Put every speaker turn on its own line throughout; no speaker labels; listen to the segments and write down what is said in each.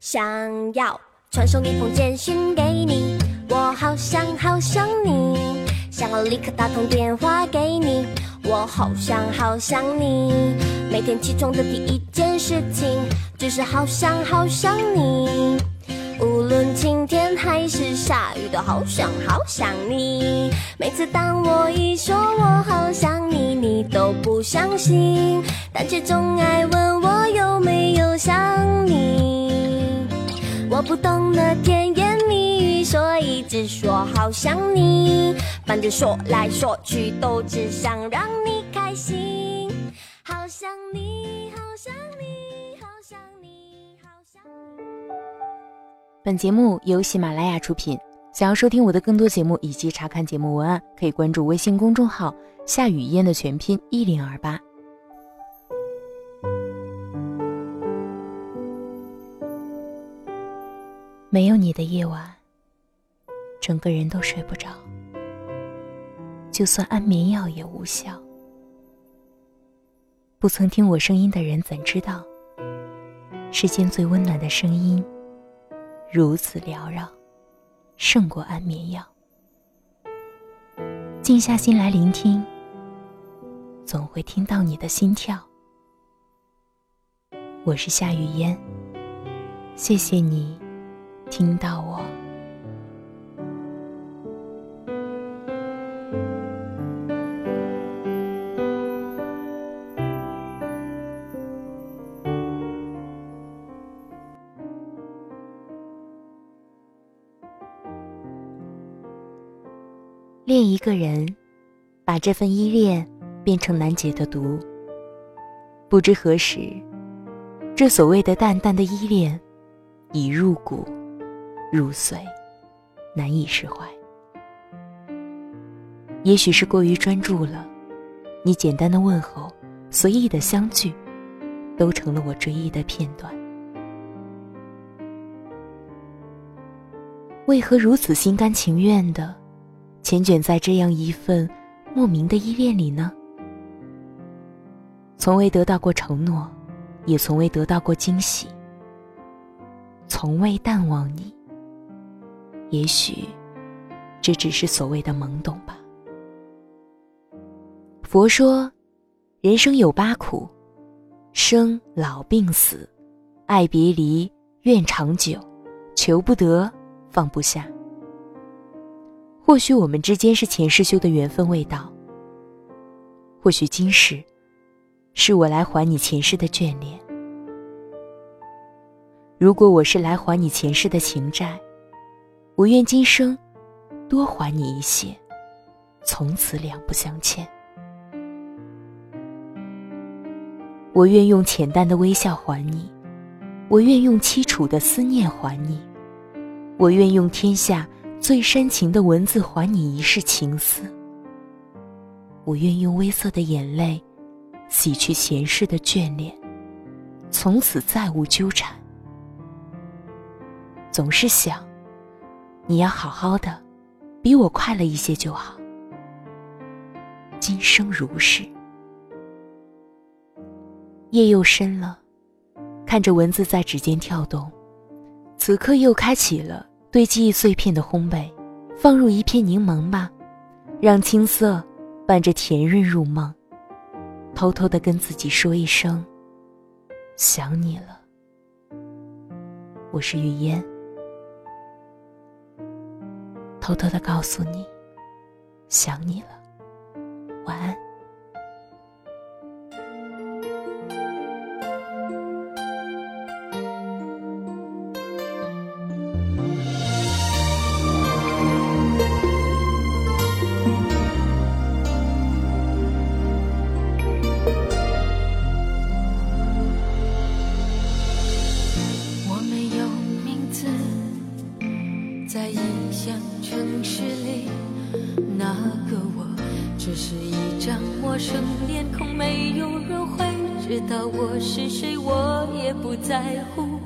想要传送一封简讯给你，我好想好想你，想要立刻打通电话给你，我好想好想你。每天起床的第一件事情，就是好想好想你。无论晴天还是下雨，都好想好想你。每次当我一说我好想你，你都不相信，但却总爱问我有没有想你。不懂得甜言蜜语，所以只说好想你。反正说来说去，都只想让你开心。好想你，好想你，好想你，好想你。
本节目由喜马拉雅出品。想要收听我的更多节目以及查看节目文案，可以关注微信公众号“夏雨嫣”的全拼一零二八。没有你的夜晚，整个人都睡不着，就算安眠药也无效。不曾听我声音的人怎知道，世间最温暖的声音如此缭绕，胜过安眠药。静下心来聆听，总会听到你的心跳。我是夏雨嫣，谢谢你听到我。恋一个人，把这份依恋变成难解的毒。不知何时，这所谓的淡淡的依恋，已入骨、入髓，难以释怀。也许是过于专注了，你简单的问候，随意的相聚，都成了我追忆的片段。为何如此心甘情愿的？缱绻在这样一份莫名的依恋里呢？从未得到过承诺，也从未得到过惊喜，从未淡忘你。也许，这只是所谓的懵懂吧。佛说，人生有八苦：生、老、病、死、爱别离、怨长久、求不得、放不下。或许我们之间是前世修的缘分未到，或许今世是我来还你前世的眷恋。如果我是来还你前世的情债，我愿今生多还你一些，从此两不相欠。我愿用浅淡的微笑还你，我愿用凄楚的思念还你，我愿用天下。最深情的文字还你一世情思，我愿用微涩的眼泪洗去前世的眷恋，从此再无纠缠。总是想，你要好好的，比我快乐一些就好。今生如是。夜又深了，看着文字在指尖跳动，此刻又开启了。对记忆碎片的烘焙，放入一片柠檬吧，让青涩伴着甜润入梦。偷偷的跟自己说一声：想你了。我是雨嫣，偷偷的告诉你，想你了。晚安。
这是一张陌生脸孔，没有人会知道我是谁，我也不在乎。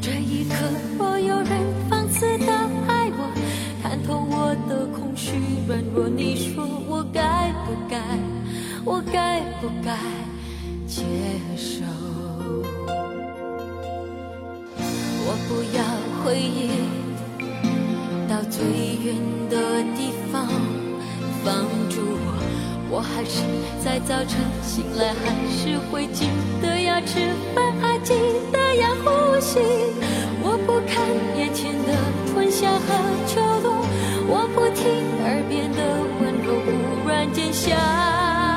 这一刻，若有人放肆的爱我，看透我的空虚软弱，你说我该不该？我该不该接受？我不要回忆，到最远的地方帮助我。我还是在早晨醒来，还是会记得要吃饭，还记得要呼吸。我不看眼前的春夏和秋冬，我不听耳边的温柔，忽然间想。